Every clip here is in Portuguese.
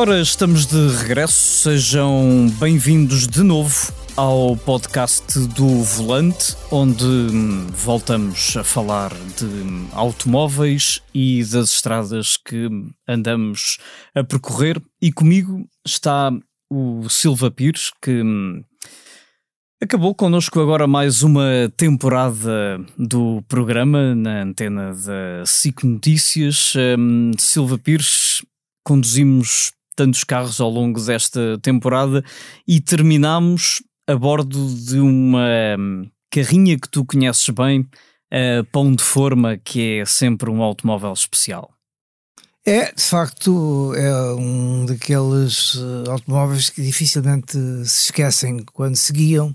Ora, estamos de regresso, sejam bem-vindos de novo ao podcast do Volante, onde hum, voltamos a falar de automóveis e das estradas que andamos a percorrer. E comigo está o Silva Pires, que hum, acabou connosco agora mais uma temporada do programa na antena da SIC Notícias. Silva Pires, conduzimos tantos carros ao longo desta temporada e terminamos a bordo de uma hum, carrinha que tu conheces bem, a Pão de Forma, que é sempre um automóvel especial. É, de facto, é um daqueles eh, automóveis que dificilmente se esquecem quando se guiam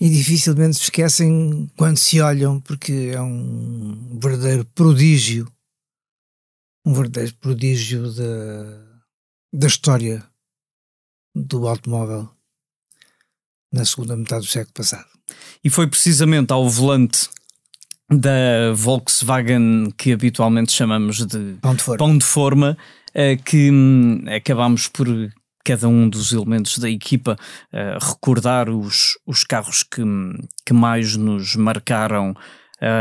e dificilmente se esquecem quando se olham, porque é um verdadeiro prodígio, um verdadeiro prodígio da, da história do automóvel na segunda metade do século passado. E foi precisamente ao volante da Volkswagen que habitualmente chamamos de pão de forma, pão de forma eh, que hum, acabamos por cada um dos elementos da equipa uh, recordar os, os carros que, que mais nos marcaram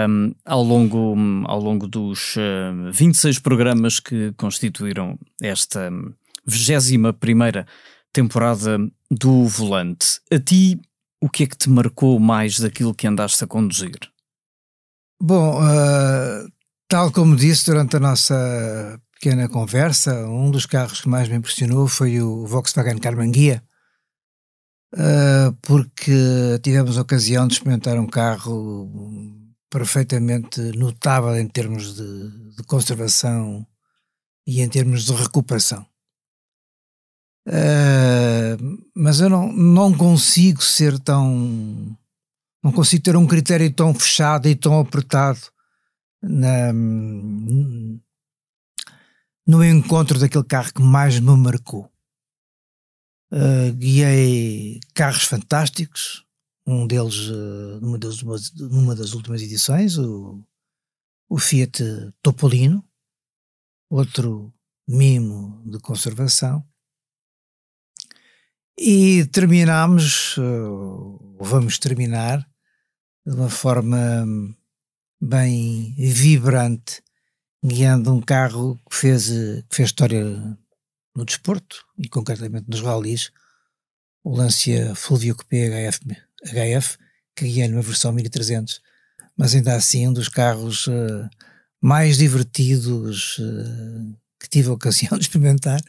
um, ao, longo, ao longo dos uh, 26 programas que constituíram esta 21 primeira temporada do Volante. A ti, o que é que te marcou mais daquilo que andaste a conduzir? Bom, uh, tal como disse durante a nossa pequena conversa, um dos carros que mais me impressionou foi o Volkswagen Carmanguia, uh, porque tivemos a ocasião de experimentar um carro perfeitamente notável em termos de, de conservação e em termos de recuperação. Uh, mas eu não, não consigo ser tão. Não consigo ter um critério tão fechado e tão apertado na, no encontro daquele carro que mais me marcou. Uh, guiei carros fantásticos, um deles uh, numa, das, numa, das, últimas edições, o, o Fiat Topolino, outro mimo de conservação. E terminamos, uh, vamos terminar, de uma forma bem vibrante guiando um carro que fez, que fez história no desporto e concretamente nos rallies, o Lancia Fulvio Coupé HF, HF que guiei numa versão 1300, mas ainda assim um dos carros uh, mais divertidos uh, que tive a ocasião de experimentar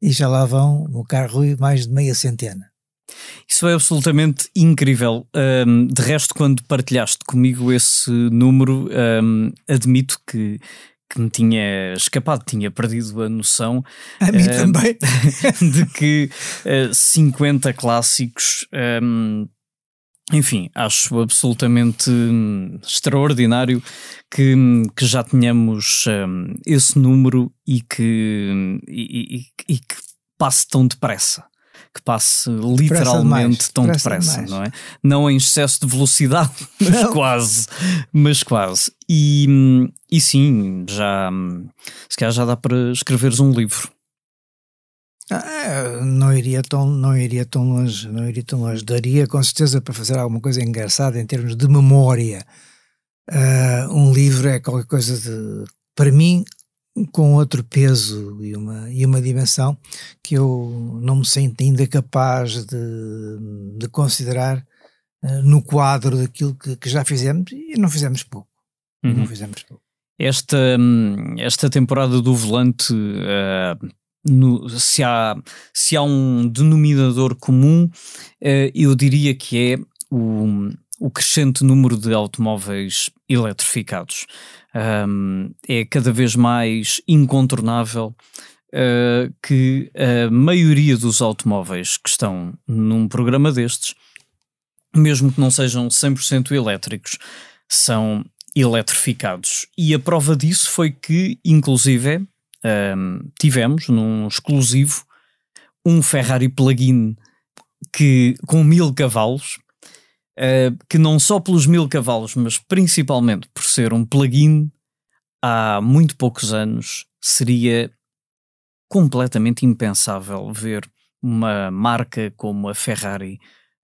e já lá vão no carro mais de meia centena. Isso é absolutamente incrível. Um, de resto, quando partilhaste comigo esse número, um, admito que que me tinha escapado, tinha perdido a noção. A mim uh, também. de que uh, eh, 50 clássicos. Um, enfim, acho absolutamente hum, extraordinário que, que já tenhamos um, esse número e que, e, e, e que passe tão depressa que passe literalmente tão depressa, não é? Não em excesso de velocidade, mas não. quase, mas quase. E, e sim, já se calhar já dá para escreveres um livro. Ah, não iria tão não iria tão longe não iria tão longe daria com certeza para fazer alguma coisa engraçada em termos de memória uh, um livro é qualquer coisa de para mim com outro peso e uma, e uma dimensão que eu não me sinto ainda capaz de, de considerar uh, no quadro daquilo que, que, já fizemos e não fizemos pouco. Uhum. Não fizemos pouco. Esta, esta temporada do volante, uh, no, se, há, se há um denominador comum, uh, eu diria que é o, o crescente número de automóveis eletrificados um, é cada vez mais incontornável uh, que a maioria dos automóveis que estão num programa destes, mesmo que não sejam 100% elétricos, são eletrificados. E a prova disso foi que, inclusive, um, tivemos num exclusivo um Ferrari plug-in que com mil cavalos uh, que não só pelos mil cavalos, mas principalmente por ser um plugin há muito poucos anos, seria completamente impensável ver uma marca como a Ferrari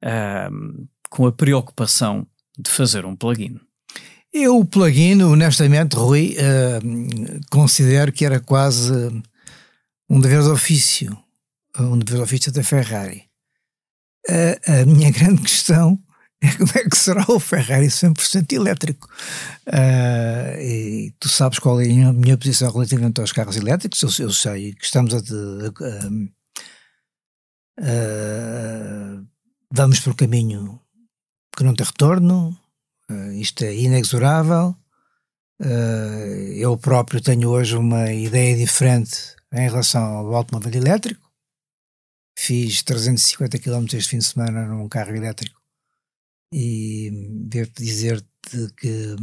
uh, com a preocupação de fazer um plugin. Eu, o plugin, honestamente, Rui, uh, considero que era quase um dever de ofício, um dever de ofício da Ferrari. Uh, a minha grande questão é como é que será o Ferrari 100% elétrico. Uh, e tu sabes qual é a minha posição relativamente aos carros elétricos, eu, eu sei que estamos a, a, a, vamos por um caminho que não tem retorno, uh, isto é inexorável. Uh, eu próprio tenho hoje uma ideia diferente em relação ao automóvel elétrico. Fiz 350 km este fim de semana num carro elétrico e devo dizer-te que,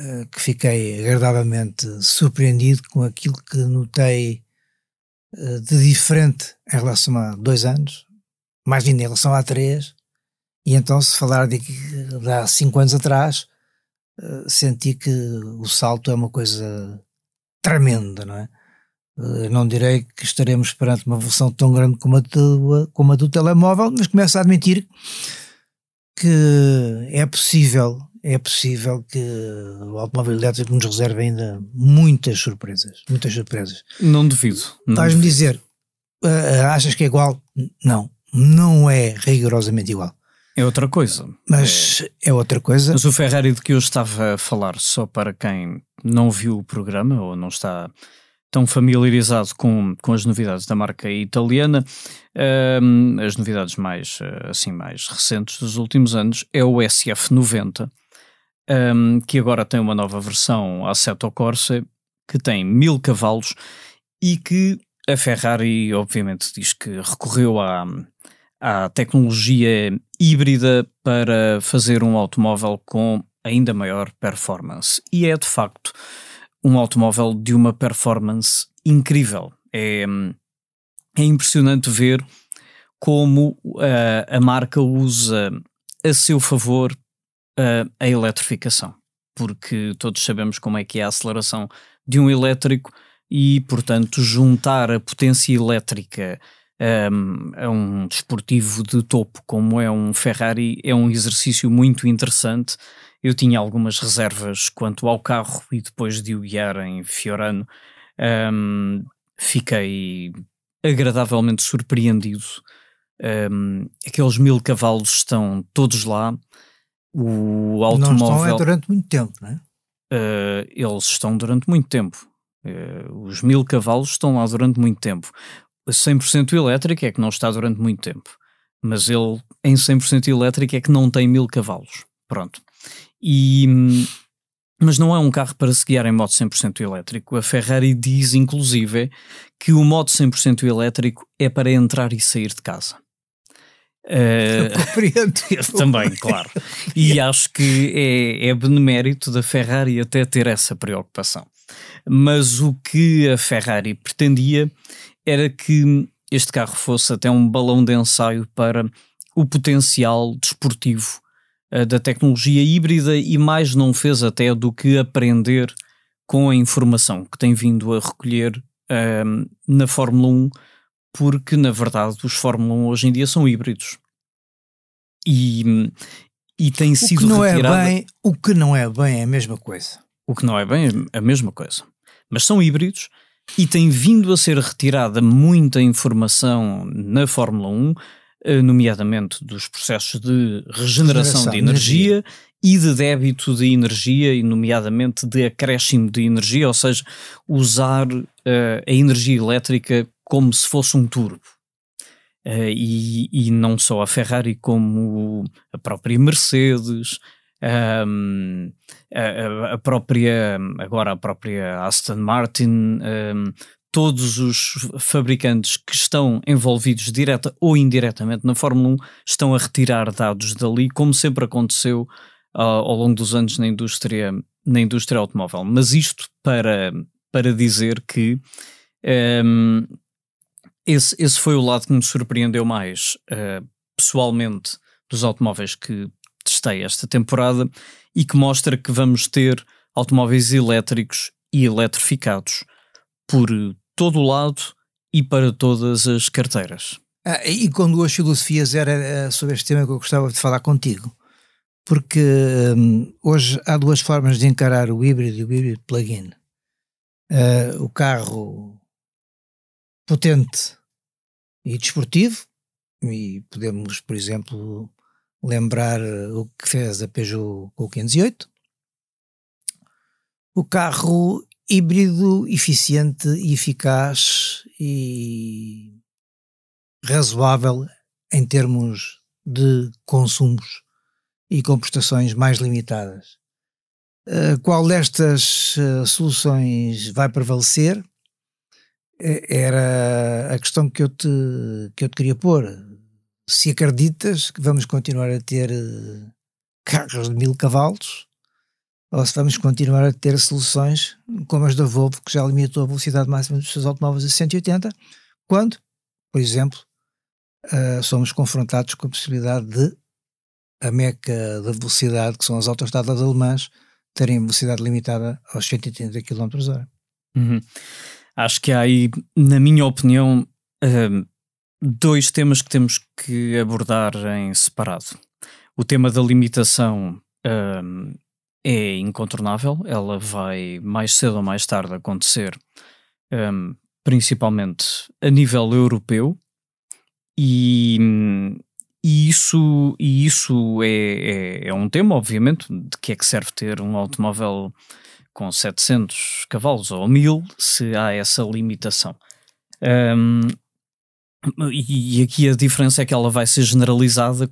uh, que fiquei agradavelmente surpreendido com aquilo que notei de diferente em relação a dois anos, mais ainda em relação a três, e então, se falar de, de há cinco anos atrás, uh, senti que o salto é uma coisa tremenda, não é? Uh, não direi que estaremos perante uma evolução tão grande como a, do, como a do telemóvel, mas começo a admitir que é possível, é possível que o automóvel elétrico nos reserve ainda muitas surpresas, muitas surpresas. Não duvido. Estás-me dizer, uh, achas que é igual? Não, não é rigorosamente igual. É outra coisa. Mas é, é, outra coisa. Mas o Ferrari de que eu estava a falar, só para quem não viu o programa ou não está tão familiarizado com, com as novidades da marca italiana, um, as novidades mais, assim, mais recentes dos últimos anos, é o SF90, um, que agora tem uma nova versão Assetto Corsa, que tem mil cavalos e que a Ferrari, obviamente, diz que recorreu à, à tecnologia híbrida para fazer um automóvel com ainda maior performance. E é de facto um automóvel de uma performance incrível. É, é impressionante ver como uh, a marca usa a seu favor uh, a eletrificação, porque todos sabemos como é que é a aceleração de um elétrico e, portanto, juntar a potência elétrica um, a um desportivo de topo como é um Ferrari é um exercício muito interessante. Eu tinha algumas reservas quanto ao carro e depois de o guiar em Fiorano um, fiquei agradavelmente surpreendido. Um, aqueles mil cavalos estão todos lá. O automóvel. Não estão é durante muito tempo, não é? Uh, eles estão durante muito tempo. Uh, os mil cavalos estão lá durante muito tempo. 100% elétrico é que não está durante muito tempo, mas ele em 100% elétrico é que não tem mil cavalos. Pronto. E, mas não é um carro para se guiar em modo 100% elétrico. A Ferrari diz, inclusive, que o modo 100% elétrico é para entrar e sair de casa. Uh, compreendo. também, claro. E acho que é, é benemérito da Ferrari até ter essa preocupação. Mas o que a Ferrari pretendia era que este carro fosse até um balão de ensaio para o potencial desportivo uh, da tecnologia híbrida e mais não fez até do que aprender com a informação que tem vindo a recolher uh, na Fórmula 1, porque na verdade os Fórmula 1 hoje em dia são híbridos. E, e tem sido o que não retirada... é bem O que não é bem é a mesma coisa. O que não é bem é a mesma coisa. Mas são híbridos e tem vindo a ser retirada muita informação na Fórmula 1, eh, nomeadamente dos processos de regeneração, de energia, energia, e de débito de energia, e nomeadamente de acréscimo de energia, ou seja, usar uh, a energia elétrica como se fosse um turbo. Uh, e, e não só a Ferrari, como a própria Mercedes, um, a, a, própria, agora a própria Aston Martin, um, todos os fabricantes que estão envolvidos direta ou indiretamente na Fórmula 1 estão a retirar dados dali, como sempre aconteceu uh, ao longo dos anos na indústria, na indústria automóvel. Mas isto para, para dizer que um, esse, esse foi o lado que me surpreendeu mais uh, pessoalmente dos automóveis que testei esta temporada e que mostra que vamos ter automóveis elétricos e eletrificados por todo o lado e para todas as carteiras. Ah, e com duas filosofias era eh, sobre este tema que eu gostava de falar contigo. Porque hum, hoje há duas formas de encarar o híbrido e o híbrido plug-in. Uh, o carro potente e desportivo, e podemos, por exemplo, lembrar o que fez a Peugeot com o 508. O carro híbrido, eficiente e eficaz e razoável em termos de consumos e com prestações mais limitadas. Uh, qual destas uh, soluções vai prevalecer? era a questão que eu te, que eu te queria pôr. Se acreditas que vamos continuar a ter eh, carros de mil cavalos ou se vamos continuar a ter soluções como as da Volvo, que já limitou a velocidade máxima dos seus automóveis a 180, quando, por exemplo, uh, somos confrontados com a possibilidade de a meca da velocidade, que são as autostradas alemãs, terem velocidade limitada aos 180 km h Uhum. Acho que há aí, na minha opinião, uh, dois temas que temos que abordar em separado. O tema da limitação uh, é incontornável, ela vai mais cedo ou mais tarde acontecer, um, principalmente a nível europeu, e, e isso, e isso é, é, é, um tema, obviamente, de que é que serve ter um automóvel com 700 cavalos ou 1000 se há essa limitação. Um, e aqui a diferença é que ela vai ser generalizada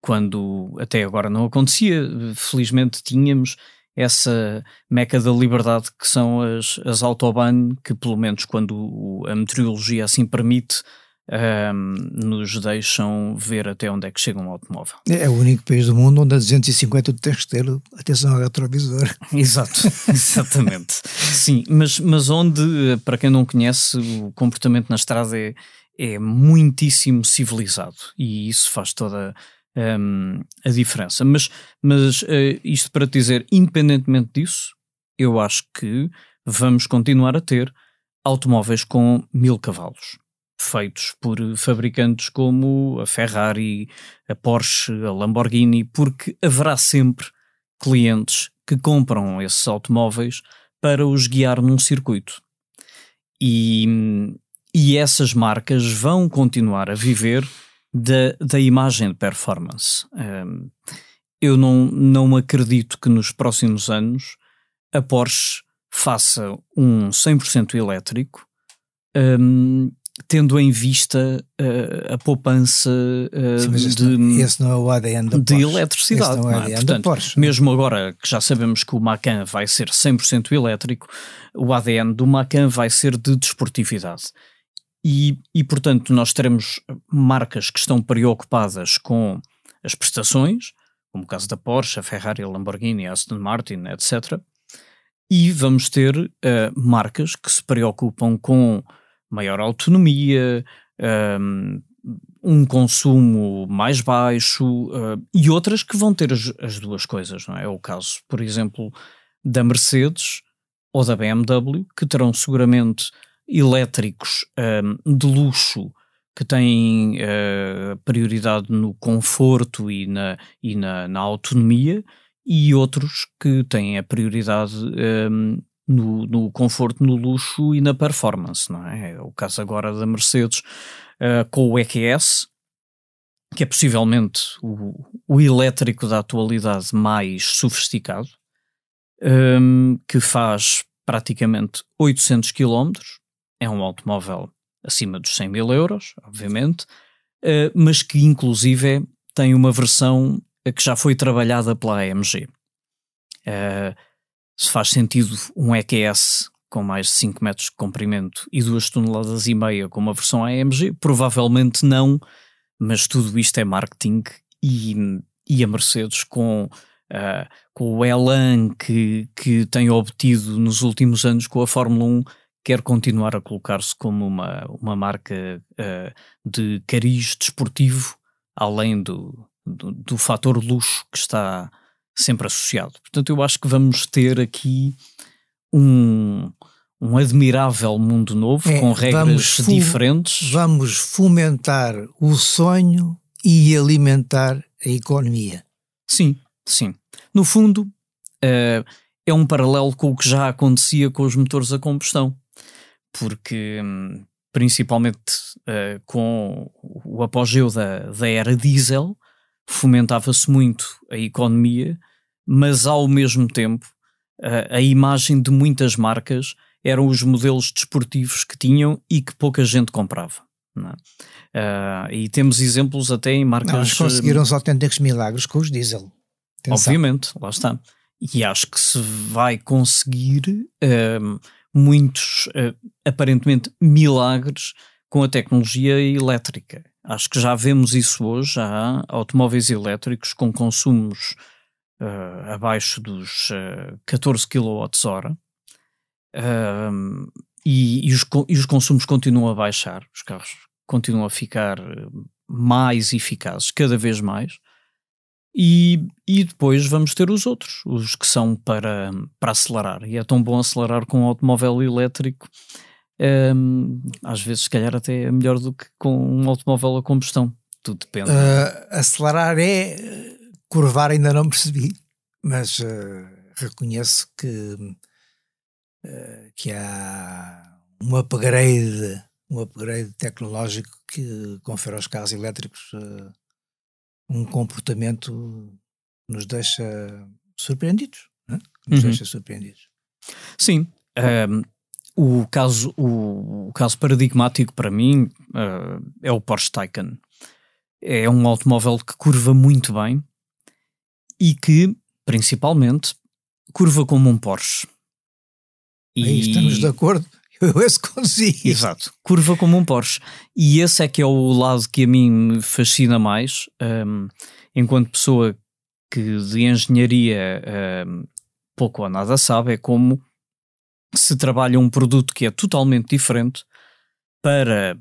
quando até agora não acontecia. Felizmente tínhamos essa meca da liberdade que são as, as autobahn, que pelo menos quando a meteorologia assim permite, um, nos deixam ver até onde é que chega um automóvel. É, o único país do mundo onde a 250 tens que ter atenção ao retrovisor. Exato, exatamente. Sim, mas, mas onde, para quem não conhece, o comportamento na estrada é, é muitíssimo civilizado e isso faz toda um, a diferença. Mas, mas uh, isto para dizer, independentemente disso, eu acho que vamos continuar a ter automóveis com mil cavalos feitos por fabricantes como a Ferrari, a Porsche, a Lamborghini, porque haverá sempre clientes que compram esses automóveis para os guiar num circuito. E, e essas marcas vão continuar a viver da, da imagem de performance. Um, eu não, não acredito que nos próximos anos a Porsche faça um 100% elétrico um, tendo em vista uh, a poupança uh, Sim, de, não, esse não é o ADN da de eletricidade. Não é o ADN é? Portanto, da Porsche. Mesmo agora que já sabemos que o Macan vai ser 100% elétrico, o ADN do Macan vai ser de desportividade. E, e, portanto, nós teremos marcas que estão preocupadas com as prestações, como o caso da Porsche, a Ferrari, a Lamborghini, a Aston Martin, etc. E vamos ter uh, marcas que se preocupam com maior autonomia, um, um consumo mais baixo uh, e outras que vão ter as, as, duas coisas, não é? É o caso, por exemplo, da Mercedes ou da BMW, que terão seguramente elétricos um, de luxo que têm uh, prioridade no conforto e na, e na, na, autonomia, e outros que têm a prioridade um, no, no, conforto, no luxo e na performance, não é? É o caso agora da Mercedes uh, com o EQS, que é possivelmente o, o elétrico da atualidade mais sofisticado, um, que faz praticamente 800 km, é um automóvel acima dos 100 mil euros, obviamente, uh, mas que inclusive tem uma versão que já foi trabalhada pela AMG. Uh, se faz sentido um EQS com mais de 5 metros de comprimento e 2 toneladas e meia com uma versão AMG, provavelmente não, mas tudo isto é marketing e, e a Mercedes com, uh, com o Elan que, que tem obtido nos últimos anos com a Fórmula 1 quer continuar a colocar-se como uma, uma marca uh, de cariz desportivo, além do, do, do fator luxo que está sempre associado. Portanto, eu acho que vamos ter aqui um, um admirável mundo novo, é, com regras diferentes. Vamos fomentar o sonho e alimentar a economia. Sim, sim. No fundo, uh, é um paralelo com o que já acontecia com os motores a combustão, porque um, principalmente uh, com o apogeu da, da era diesel, fomentava-se muito a economia, mas ao mesmo tempo uh, a imagem de muitas marcas eram os modelos desportivos que tinham e que pouca gente comprava. Uh, e temos exemplos até em marcas. Não, eles conseguiram os autênticos milagres com os diesel. Atenção. Obviamente, lá está. E acho que se vai conseguir muitos, uh, aparentemente, milagres com a tecnologia elétrica. Acho que já vemos isso hoje. Já há automóveis elétricos com consumos abaixo dos 14 kWh e, e, os, e os consumos continuam a baixar, os carros continuam a ficar eh, mais eficazes, cada vez mais. E, e depois vamos ter os outros, os que são para, para acelerar. E é tão bom acelerar com um automóvel elétrico, um, às vezes, se calhar, até é melhor do que com um automóvel a combustão. Tudo depende. Uh, acelerar é curvar, ainda não percebi, mas uh, reconheço que eh, que há um upgrade, um upgrade tecnológico que confere aos carros elétricos uh, um comportamento que nos deixa surpreendidos, né? nos uhum. deixa surpreendidos. Sim, um, ehm, o, caso, o, o, caso paradigmático para mim uh, é o Porsche Taycan. É um automóvel que curva muito bem e que, principalmente, curva como um Porsche. E... Aí estamos de acordo. Eu esse consigo. Exato. Curva como um Porsche. E esse é que é o lado que a mim me fascina mais, um, enquanto pessoa que de engenharia um, pouco ou nada sabe, é como se trabalha um produto que é totalmente diferente para,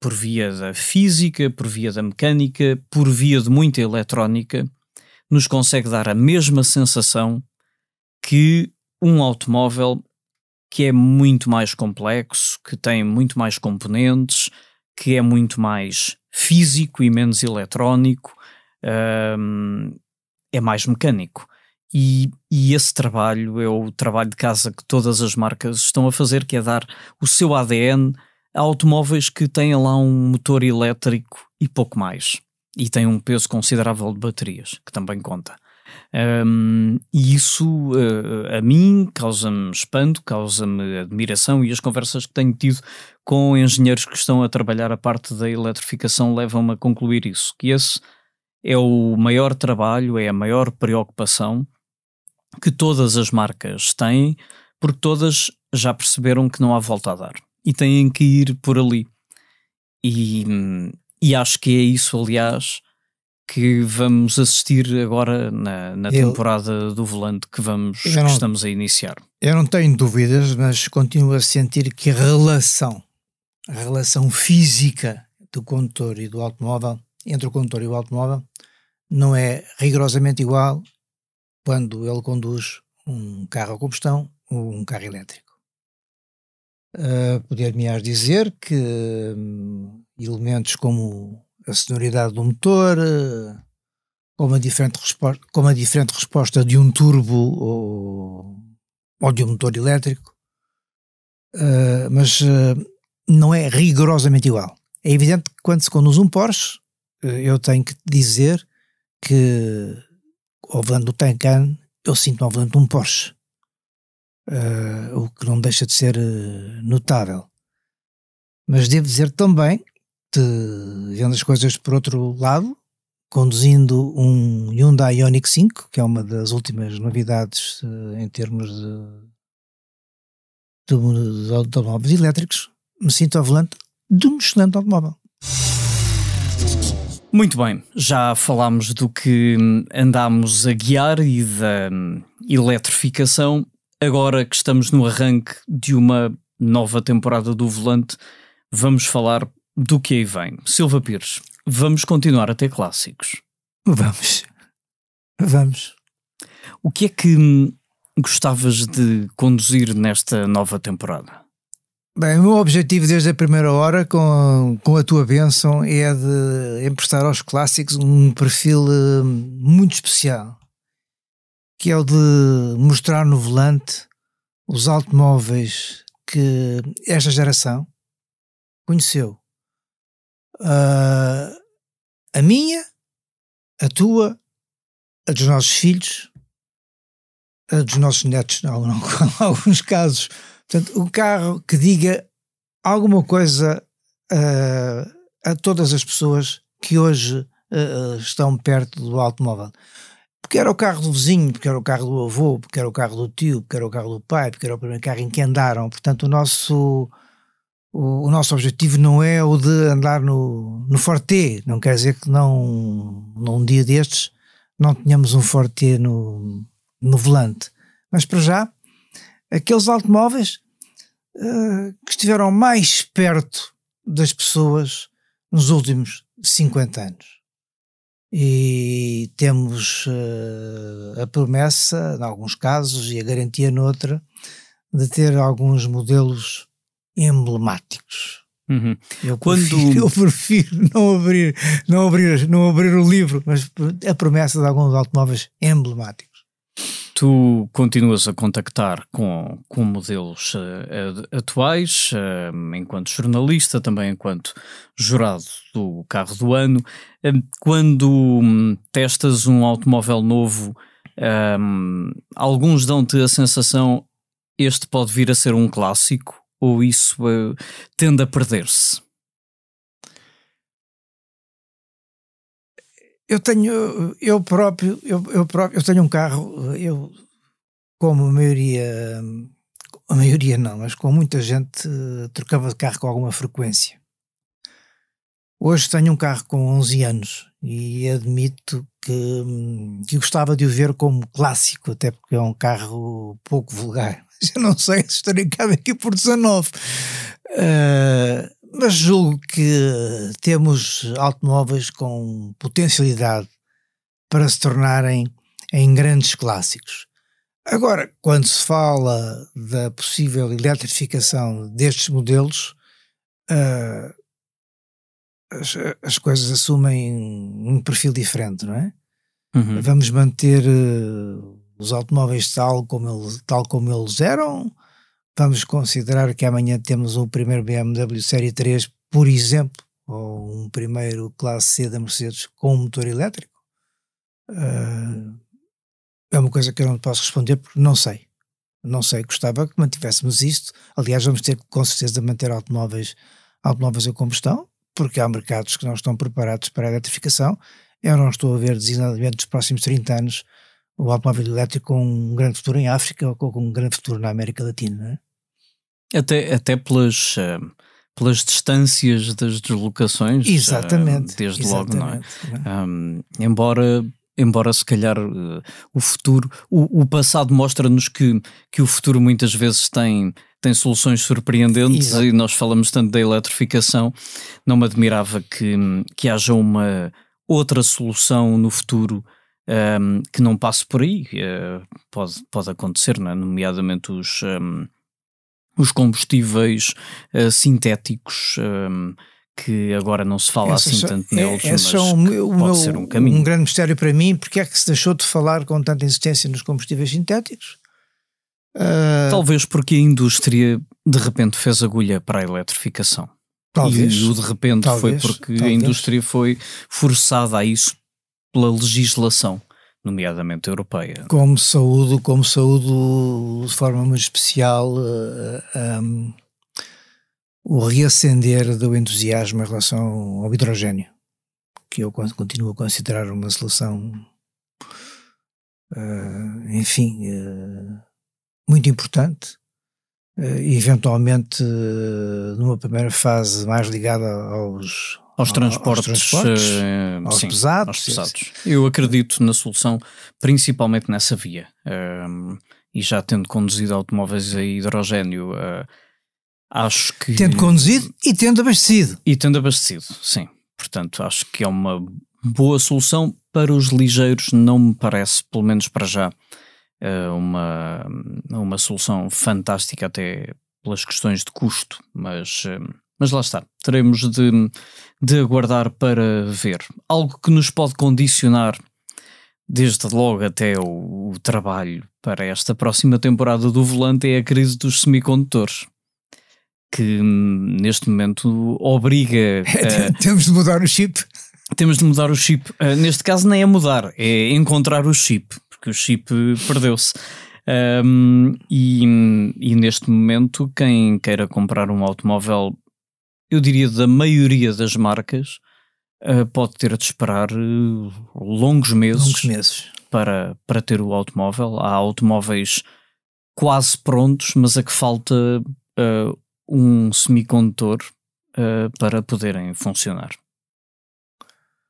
por via da física, por via da mecânica, por via de muita eletrónica, nos consegue dar a mesma sensação que um automóvel que é muito mais complexo, que tem muito mais componentes, que é muito mais físico e menos eletrónico, um, é mais mecânico. E, e, esse trabalho é o trabalho de casa que todas as marcas estão a fazer, que é dar o seu ADN a automóveis que têm lá um motor elétrico e pouco mais. E têm um peso considerável de baterias, que também conta. Um, e isso uh, a mim causa-me espanto, causa-me admiração e as conversas que tenho tido com engenheiros que estão a trabalhar a parte da eletrificação levam-me a concluir isso, que esse é o maior trabalho, é a maior preocupação que todas as marcas têm, porque todas já perceberam que não há volta a dar e têm que ir por ali. E, e acho que é isso, aliás, que vamos assistir agora na, na temporada do volante que vamos que estamos a iniciar. Eu não tenho dúvidas, mas continuo a sentir que a relação, a relação física do condutor e do automóvel, entre o condutor e o automóvel, não é rigorosamente igual quando ele conduz um carro a combustão ou um carro elétrico. Uh, Poder-me dizer que hum, elementos como a sonoridade do motor, com uma diferente resposta, uma diferente resposta de um turbo ou, ou de um motor elétrico, uh, mas uh, não é rigorosamente igual. É evidente que quando se conduz um Porsche, eu tenho que dizer que ao volante do Taycan eu sinto-me ao volante de um Porsche, o que não deixa de ser notável. Mas devo dizer também de, vendo as coisas por outro lado, conduzindo um Hyundai Ioniq 5, que é uma das últimas novidades uh, em termos de, de, de, automóveis elétricos, me sinto ao volante de um excelente automóvel. Muito bem, já falámos do que andámos a guiar e da hum, eletrificação. Agora que estamos no arranque de uma nova temporada do volante, vamos falar do que aí vem. Silva Pires, vamos continuar a ter clássicos. Vamos. Vamos. O que é que gostavas de conduzir nesta nova temporada? Bem, o meu objetivo desde a primeira hora, com, com a tua bênção, é de emprestar aos clássicos um perfil uh, muito especial, que é o de mostrar no volante os automóveis que esta geração conheceu. Uh, a minha, a tua, a dos nossos filhos, a dos nossos netos, em alguns casos. Portanto, um carro que diga alguma coisa uh, a todas as pessoas que hoje uh, estão perto do automóvel. Porque era o carro do vizinho, porque era o carro do avô, porque era o carro do tio, porque era o carro do pai, porque era o primeiro carro em que andaram. Portanto, o nosso, o, o nosso objetivo não é o de andar no, no Forte. Não quer dizer que não, num dia destes não tenhamos um Forte no, no volante. Mas para já, aqueles automóveis uh, que estiveram mais perto das pessoas nos últimos 50 anos. E temos uh, a promessa, em alguns casos, e a garantia noutra, de ter alguns modelos emblemáticos. Uhum. Eu, Quando... prefiro, eu prefiro não abrir, não, abrir, não abrir o livro, mas a promessa de alguns automóveis emblemáticos. Tu continuas a contactar com, com modelos uh, atuais, uh, enquanto jornalista, também enquanto jurado do carro do ano. Uh, quando um, testas um automóvel novo, um, alguns dão-te a sensação este pode vir a ser um clássico ou isso tende a perder-se? Eu tenho, eu próprio, eu, eu próprio, eu tenho um carro, eu, como a maioria, a maioria não, mas com muita gente, trocava de carro com alguma frequência. Hoje tenho um carro com 11 anos e admito que, que gostava de o ver como clássico, até porque é um carro pouco vulgar. Eu não sei se estarei cá daqui por 19. Uh, mas julgo que temos automóveis com potencialidade para se tornarem em grandes clássicos. Agora, quando se fala da possível eletrificação destes modelos, uh, as, as, coisas assumem um perfil diferente, não é? Uhum. Vamos manter uh, os automóveis tal como, eles, tal como eles eram, Vamos considerar que amanhã temos o primeiro BMW Série 3, por exemplo, ou um primeiro classe C da Mercedes com motor elétrico? Uh, é uma coisa que eu não posso responder porque não sei. Não sei, gostava que mantivéssemos isto. Aliás, vamos ter com certeza manter automóveis, automóveis a combustão, porque há mercados que não estão preparados para a eletrificação. Eu não estou a ver, designadamente, nos próximos 30 anos, o automóvel elétrico com um grande futuro em África ou com um grande futuro na América Latina. É? Até, até pelas, uh, pelas distâncias das deslocações. Exatamente. Uh, desde exatamente, logo, não é? Não é? Um, embora embora se calhar uh, o futuro, o, o passado mostra-nos que, que o futuro muitas vezes tem, tem soluções surpreendentes Exato. e nós falamos tanto da eletrificação, não me admirava que, que haja uma outra solução no futuro um, que não passe por aí. Uh, pode, pode acontecer, não é? nomeadamente os. Um, os combustíveis uh, sintéticos um, que agora não se fala assim tanto é, neles, é, mas são o meu, ser um caminho. Um grande mistério para mim, porque é que se deixou de falar com tanta insistência nos combustíveis sintéticos? Uh... Talvez porque a indústria de repente fez agulha para a eletrificação. Talvez. E o de repente talvez, foi porque talvez. a indústria foi forçada a isso pela legislação nomeadamente europeia. Como saúde, como saúde de forma muito especial uh, eh, um, o reacender do entusiasmo em relação ao hidrogênio, que eu continuo a considerar uma solução, uh, enfim, uh, muito importante. eventualmente, numa primeira fase mais ligada aos, aos transportes, aos, transportes, uh, aos, sim, pesados, aos pesados. Eu acredito na solução, principalmente nessa via. Uh, e já tendo conduzido automóveis a hidrogênio, uh, acho que. Tendo conduzido e tendo abastecido. E tendo abastecido, sim. Portanto, acho que é uma boa solução para os ligeiros, não me parece, pelo menos para já, uh, uma, uma solução fantástica até pelas questões de custo, mas, mas lá está, teremos de, de aguardar para ver. Algo que nos pode condicionar desde logo até o, o, trabalho para esta próxima temporada do Volante é a crise dos semicondutores. Que hum, neste momento obriga. A, temos de mudar o chip. Temos de mudar o chip. Uh, neste caso, nem é mudar, é encontrar o chip, porque o chip perdeu-se. Um, e, e neste momento, quem queira comprar um automóvel, eu diria da maioria das marcas, uh, pode ter de esperar uh, longos meses, longos meses. Para, para ter o automóvel. Há automóveis quase prontos, mas a que falta uh, um semicondutor para poderem funcionar.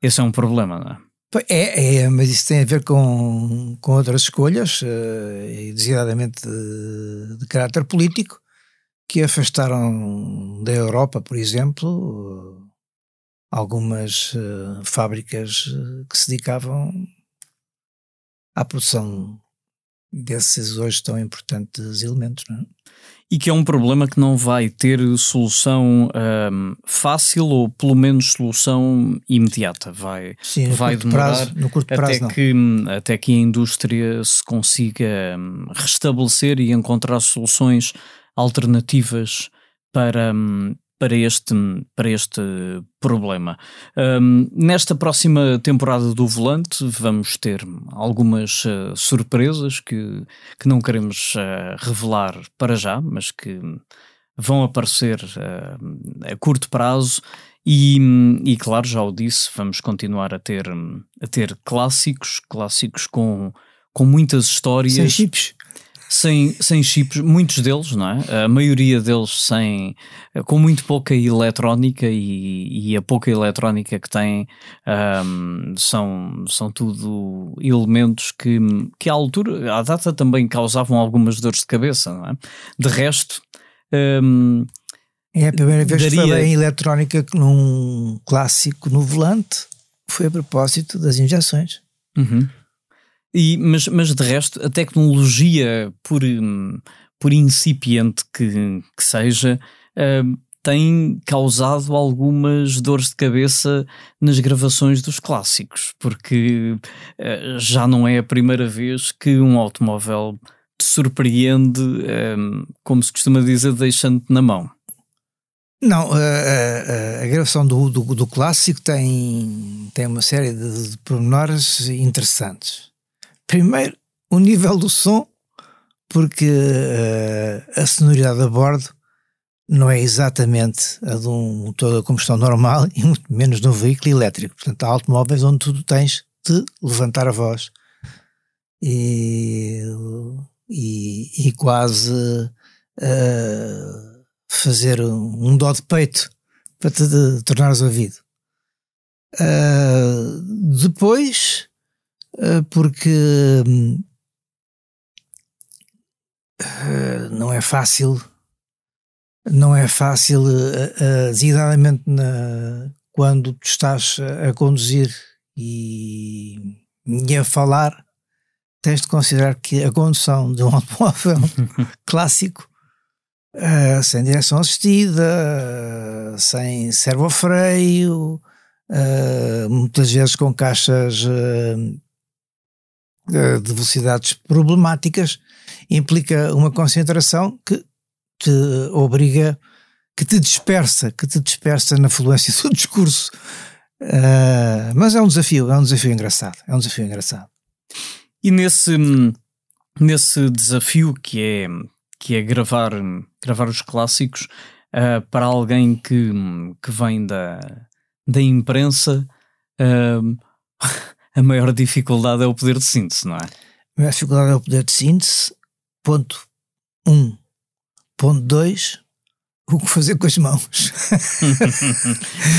Esse é um problema, não é? É, é, mas isso tem a ver com, com outras escolhas, uh, designadamente de, de, caráter político, que afastaram da Europa, por exemplo, algumas uh, fábricas que se dedicavam à produção desses hoje tão importantes elementos. Não é? e que é um problema que não vai ter solução um, fácil ou pelo menos solução imediata. Vai, Sim, vai demorar prazo, no curto prazo, até, que, até que a indústria se consiga hum, restabelecer e encontrar soluções alternativas para, hum, para este, para este problema. Um, nesta próxima temporada do Volante vamos ter algumas uh, surpresas que, que não queremos uh, revelar para já, mas que vão aparecer uh, a curto prazo e, e, claro, já o disse, vamos continuar a ter, a ter clássicos, clássicos com, com muitas histórias. Sem chips sem, sem chips, muitos deles, não é? A maioria deles sem, com muito pouca eletrónica e, e a pouca eletrónica que têm um, são, são tudo elementos que, que à altura, à data também causavam algumas dores de cabeça, não é? De resto. Um, é a primeira vez daria... que falei em eletrónica num clássico no volante, foi a propósito das injeções. Uhum. E, mas, mas de resto, a tecnologia, por, por incipiente que, que seja, uh, tem causado algumas dores de cabeça nas gravações dos clássicos, porque uh, já não é a primeira vez que um automóvel te surpreende, uh, como se costuma dizer, deixando-te na mão. Não, a, a, a gravação do, do, do, clássico tem, tem uma série de, de pormenores interessantes. Primeiro, o nível do som, porque uh, a sonoridade a bordo não é exatamente a de um motor a combustão normal e muito menos de um veículo elétrico. Portanto, há automóveis onde tu tens de levantar a voz e, e, e quase uh, fazer um, um dó de peito para te de, tornares ouvido. Uh, depois, porque uh, não é fácil, não é fácil, designadamente na, quando tu estás a conduzir e, e a falar, tens de considerar que a condução de um automóvel clássico, uh, sem direção assistida, uh, sem servofreio, uh, muitas vezes com caixas de velocidades problemáticas implica uma concentração que te obriga, que te dispersa, que te dispersa na fluência do discurso. Uh, mas é um desafio, é um desafio engraçado, é um desafio engraçado. E nesse, nesse desafio que é, que é gravar, gravar os clássicos uh, para alguém que, que vem da, da imprensa, uh, a maior dificuldade é o poder de síntese, não é? A maior dificuldade é o poder de síntese, ponto 1. Um. Ponto 2, o que fazer com as mãos.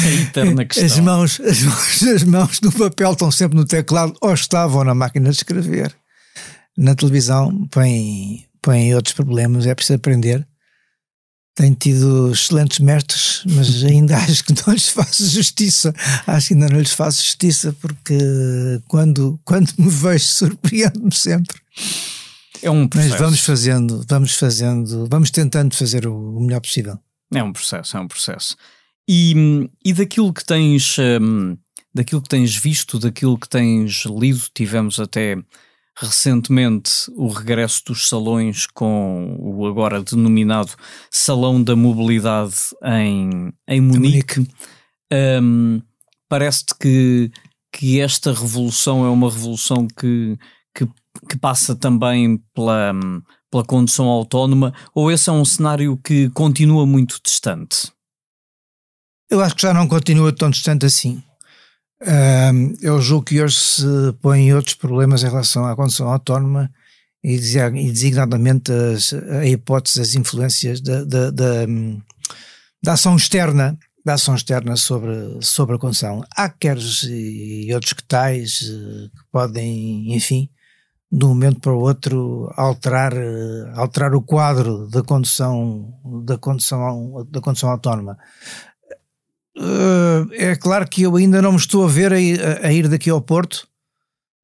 a eterna questão. As mãos, as mãos, as mãos no papel estão sempre no teclado ou estavam na máquina de escrever. Na televisão põem, põem outros problemas, é preciso aprender tenho tido excelentes mestres, mas ainda acho que não lhes faço justiça. Acho que ainda não lhes faço justiça porque quando, quando me vejo surpreendo-me sempre. É um processo. Mas vamos fazendo, vamos fazendo, vamos tentando fazer o melhor possível. É um processo, é um processo. E, e daquilo que tens, um, daquilo que tens visto, daquilo que tens lido, tivemos até recentemente o regresso dos salões com o agora denominado Salão da Mobilidade em, em Munique. Um, Parece-te que, que esta revolução é uma revolução que, que, que passa também pela, pela condução autónoma ou esse é um cenário que continua muito distante? Eu acho que já não continua tão distante assim. Um, eu julgo que hoje se põem outros problemas em relação à condução autónoma e, designadamente as, a hipótese das influências da, da, da, da, ação externa da ação externa sobre, sobre a condução. Há queres e outros que tais eh, que podem, enfim, de um momento para o outro alterar, eh, alterar o quadro da condução, da condução, da condução autónoma. Uh, é claro que eu ainda não me estou a ver a, a ir daqui ao Porto,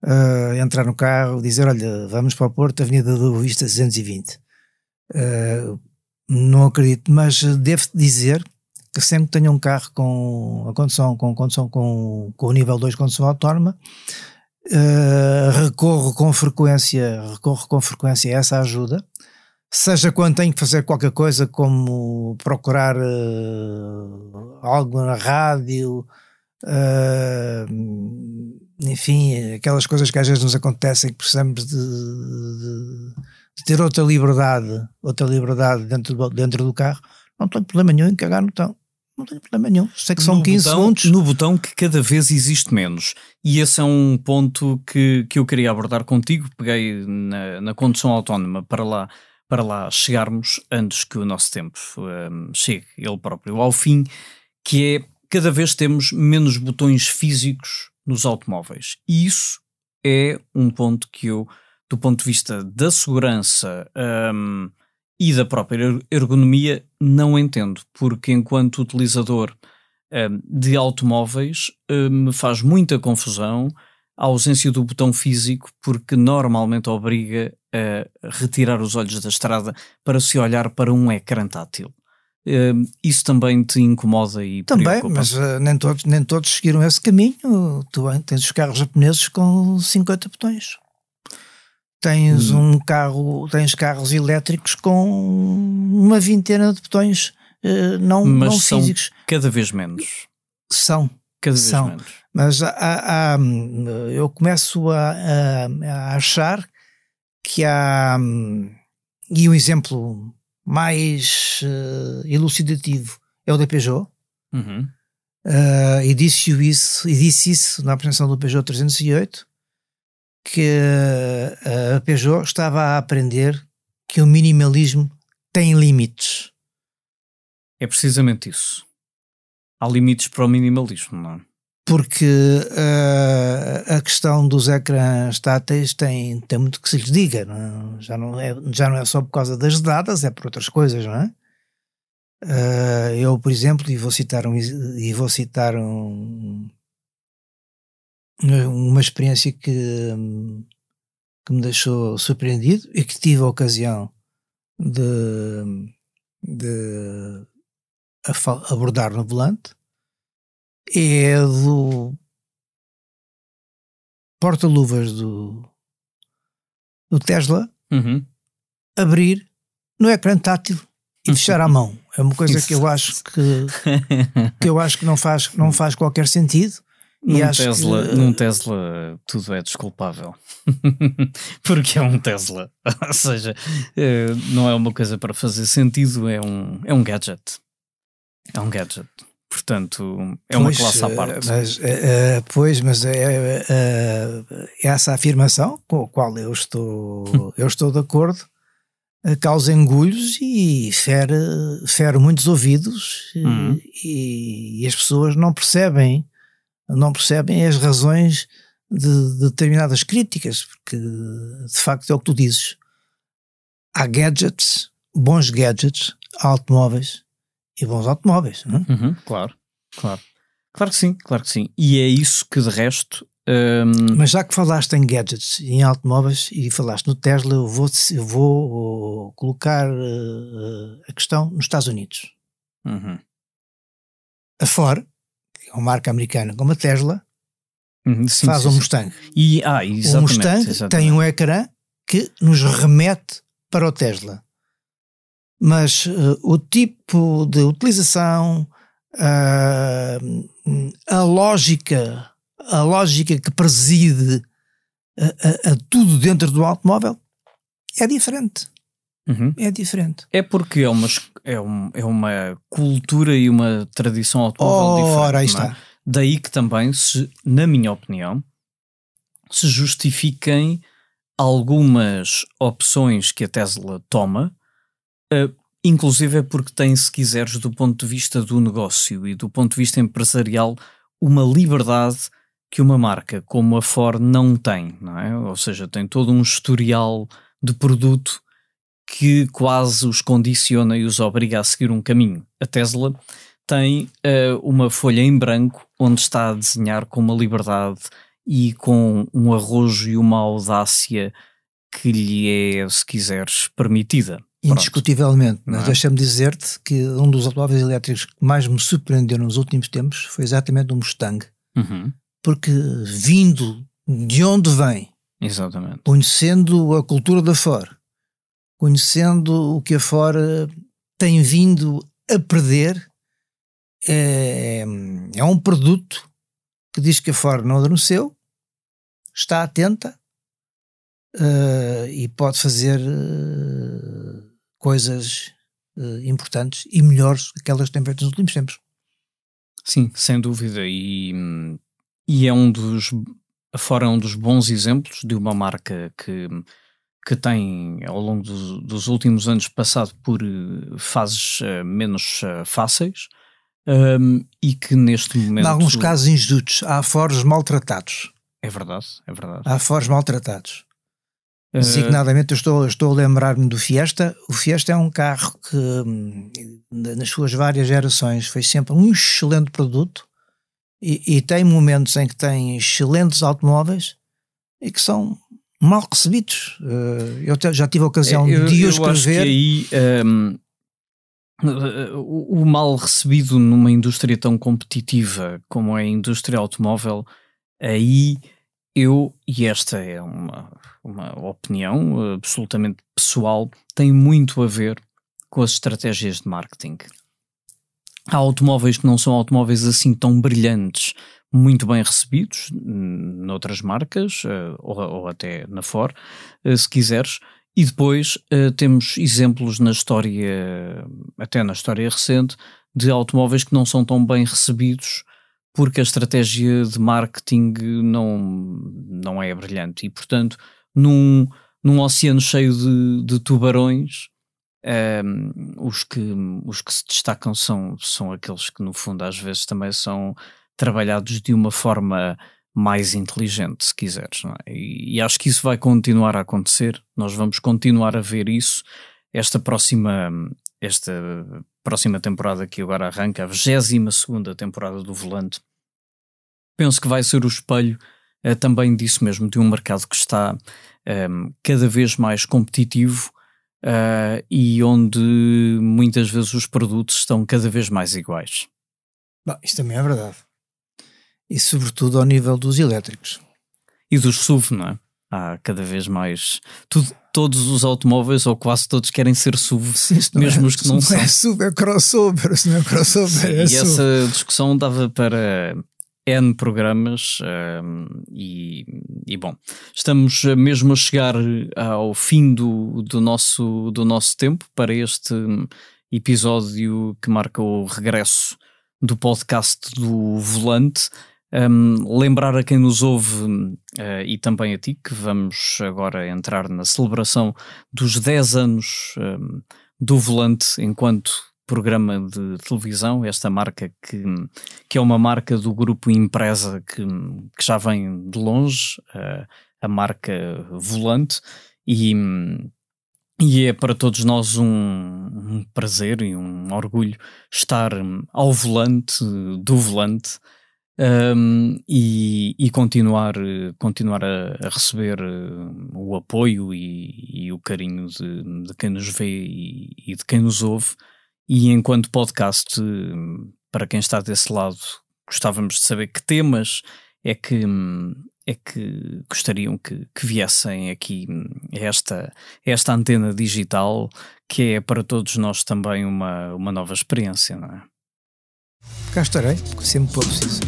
uh, entrar no carro, dizer: Olha, vamos para o Porto, Avenida da Boa Vista 220. Uh, não acredito, mas devo dizer que sempre que tenho um carro com a com, condução com, com o nível 2 de condução autónoma, recorro com frequência, recorro com frequência a essa ajuda seja quando tenho que fazer qualquer coisa como procurar uh, algo na rádio, uh, enfim, aquelas coisas que às vezes nos acontecem que precisamos de, de, de ter outra liberdade, outra liberdade dentro do, dentro do carro, não tenho problema nenhum em cagar no botão. Não tenho problema nenhum. Sei que são no 15 botão, segundos. No botão que cada vez existe menos. E esse é um ponto que, que eu queria abordar contigo. Peguei na, na condução autónoma para lá para lá chegarmos antes que o nosso tempo um, chegue ele próprio ao fim, que é cada vez temos menos botões físicos nos automóveis. E isso é um ponto que eu, do ponto de vista da segurança um, e da própria ergonomia, não entendo, porque enquanto utilizador um, de automóveis hum, me faz muita confusão a ausência do botão físico, porque normalmente obriga a retirar os olhos da estrada para se olhar para um ecrã tátil. Uh, isso também te incomoda e Também, preocupa. mas uh, nem, todos, nem todos seguiram esse caminho. Tu tens os carros japoneses com 50 botões. Tens hum. um carro, tens carros elétricos com uma vintena de botões uh, não, mas não são físicos. Cada vez menos. São. Cada são. menos. Mas há, há, eu começo a, a, a achar que há. E o um exemplo mais uh, elucidativo é o da Peugeot. Uhum. Uh, e, disse isso, e disse isso na apresentação do Peugeot 308 que uh, a Peugeot estava a aprender que o minimalismo tem limites. É precisamente isso. Há limites para o minimalismo, não é? porque uh, a questão dos ecrãs táteis tem, tem muito que se lhes diga, não é? Já, não é, já não é só por causa das dadas, é por outras coisas, não é? Uh, eu, por exemplo, e vou citar, um, e vou citar um, uma experiência que, que me deixou surpreendido e que tive a ocasião de, de abordar no volante é do porta-luvas do, do Tesla uhum. abrir no ecrã tátil e fechar à mão. É uma coisa que eu acho que, que eu acho que não faz, não faz qualquer sentido. Num Tesla, que... num Tesla tudo é desculpável. Porque é um Tesla. Ou seja, eh, não é uma coisa para fazer sentido, é um, é um gadget. É um gadget. Portanto, é uma classe à parte. Mas, uh, pois, mas é uh, essa afirmação com a qual eu estou, eu estou de acordo causa engulhos e fere, fere muitos ouvidos uhum. e, e, as pessoas não percebem não percebem as razões de, de determinadas críticas porque de facto é o que tu dizes há gadgets, bons gadgets automóveis e bons automóveis, não é? Uhum, claro, claro. Claro que sim, claro que sim. E é isso que de resto Um... Mas já que falaste em gadgets e em automóveis e falaste no Tesla, eu vou, eu vou colocar uh, a questão nos Estados Unidos. Uhum. A Ford, que é uma marca americana como a Tesla, uhum, sim, faz sim, um sim. Mustang. E, ah, o Mustang exatamente. tem um ecrã que nos remete para o Tesla. Mas uh, o tipo de utilização, uh, a lógica, a lógica que preside a, a, a tudo dentro do automóvel é diferente. Uhum. É diferente. É porque é uma, é, um, é uma cultura e uma tradição automóvel diferente. Ora, aí não está. é? Daí que também, se, na minha opinião, se justifiquem algumas opções que a Tesla toma, uh, inclusive é porque tem, se quiseres, do ponto de vista do negócio e do ponto de vista empresarial, uma liberdade que uma marca como a Ford não tem, não é? Ou seja, tem todo um historial de produto que quase os condiciona e os obriga a seguir um caminho. A Tesla tem uh, uma folha em branco onde está a desenhar com uma liberdade e com um arrojo e uma audácia que lhe é, se quiseres, permitida. Indiscutivelmente, mas é? deixa-me dizer-te que um dos automóveis elétricos que mais me surpreendeu nos últimos tempos foi exatamente o Mustang. Uhum. Porque vindo de onde vem, Exatamente. conhecendo a cultura da Ford, conhecendo o que a Ford tem vindo a perder, é, é um produto que diz que a Ford não adormeceu, está atenta uh, e pode fazer uh, coisas uh, importantes e melhores do que aquelas que tem feito nos últimos tempos. Sim, sem dúvida. E, e é um dos. Fora é um dos bons exemplos de uma marca que, que tem, ao longo dos, dos últimos anos, passado por fases menos fáceis. Um, e que neste momento. Em alguns casos injustos, há foros maltratados. É verdade, é verdade. Há foros maltratados. Designadamente, eu estou, eu estou a lembrar-me do Fiesta. O Fiesta é um carro que, hum, nas suas várias gerações, foi sempre um excelente produto e, e tem momentos em que tem excelentes automóveis e que são mal recebidos. Uh, eu já tive a ocasião eu, de eu o escrever. Acho que aí. Um o mal recebido numa indústria tão competitiva como é a indústria automóvel, aí eu, e esta é uma, uma opinião absolutamente pessoal, tem muito a ver com as estratégias de marketing. Há automóveis que não são automóveis assim tão brilhantes, muito bem recebidos noutras marcas, ou, ou até na Ford, se quiseres, e depois temos exemplos na história, até na história recente, de automóveis que não são tão bem recebidos porque a estratégia de marketing não, não é brilhante. E, portanto, num, num oceano cheio de, de tubarões, um, ehm, os, que, os que se destacam são, são aqueles que, no fundo, às vezes também são trabalhados de uma forma mais inteligente, se quiseres. É? E, e, acho que isso vai continuar a acontecer. Nós vamos continuar a ver isso. Esta próxima, esta próxima temporada que agora arranca, a 22 temporada do Volante, penso que vai ser o espelho uh, também disso mesmo, de um mercado que está um, ehm, cada vez mais competitivo uh, e onde muitas vezes os produtos estão cada vez mais iguais. Bom, isso também é verdade e sobretudo ao nível dos elétricos. E dos SUV, não é? Há cada vez mais. Tudo, todos os automóveis, ou quase todos, querem ser SUV, Sim, mesmo é, os que não, não são. Não é SUV, é crossover, se não é crossover, Sim, é E SUV. essa discussão dava para N programas um, e, e, bom, estamos mesmo a chegar ao fim do, do, nosso, do nosso tempo para este episódio que marca o regresso do podcast do Volante. Um, lembrar a quem nos ouve uh, e também a ti que vamos agora entrar na celebração dos 10 anos um, do Volante enquanto programa de televisão, esta marca que, que é uma marca do grupo Empresa que, que já vem de longe, uh, a marca Volante, e, e é para todos nós um, um prazer e um orgulho estar ao volante do volante um, e, e, continuar, continuar a, a receber o apoio e, e o carinho de, de, quem nos vê e, e, de quem nos ouve. E enquanto podcast, para quem está desse lado, gostávamos de saber que temas é que, é que gostariam que, que viessem aqui esta, esta antena digital, que é para todos nós também uma, uma nova experiência, não é? Cá estarei, sempre for preciso.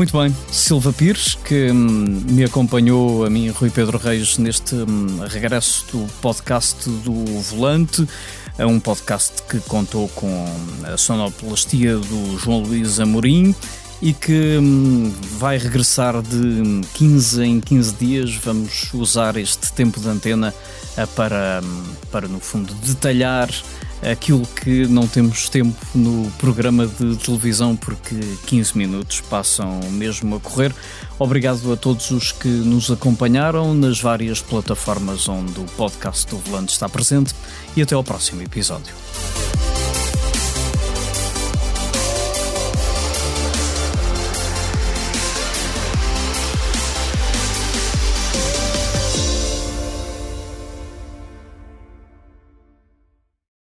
Muito bem, Silva Pires, que hum, me acompanhou a mim, Rui Pedro Reis, neste hum, regresso do podcast do Volante. É um podcast que contou com a sonoplastia do João Luís Amorim e que hum, vai regressar de 15 em 15 dias. Vamos usar este tempo de antena uh, para, hum, para, no fundo, detalhar aquilo que não temos tempo no programa de televisão, porque 15 minutos passam mesmo a correr. Obrigado a todos os que nos acompanharam nas várias plataformas onde o podcast do Volante está presente e até ao próximo episódio.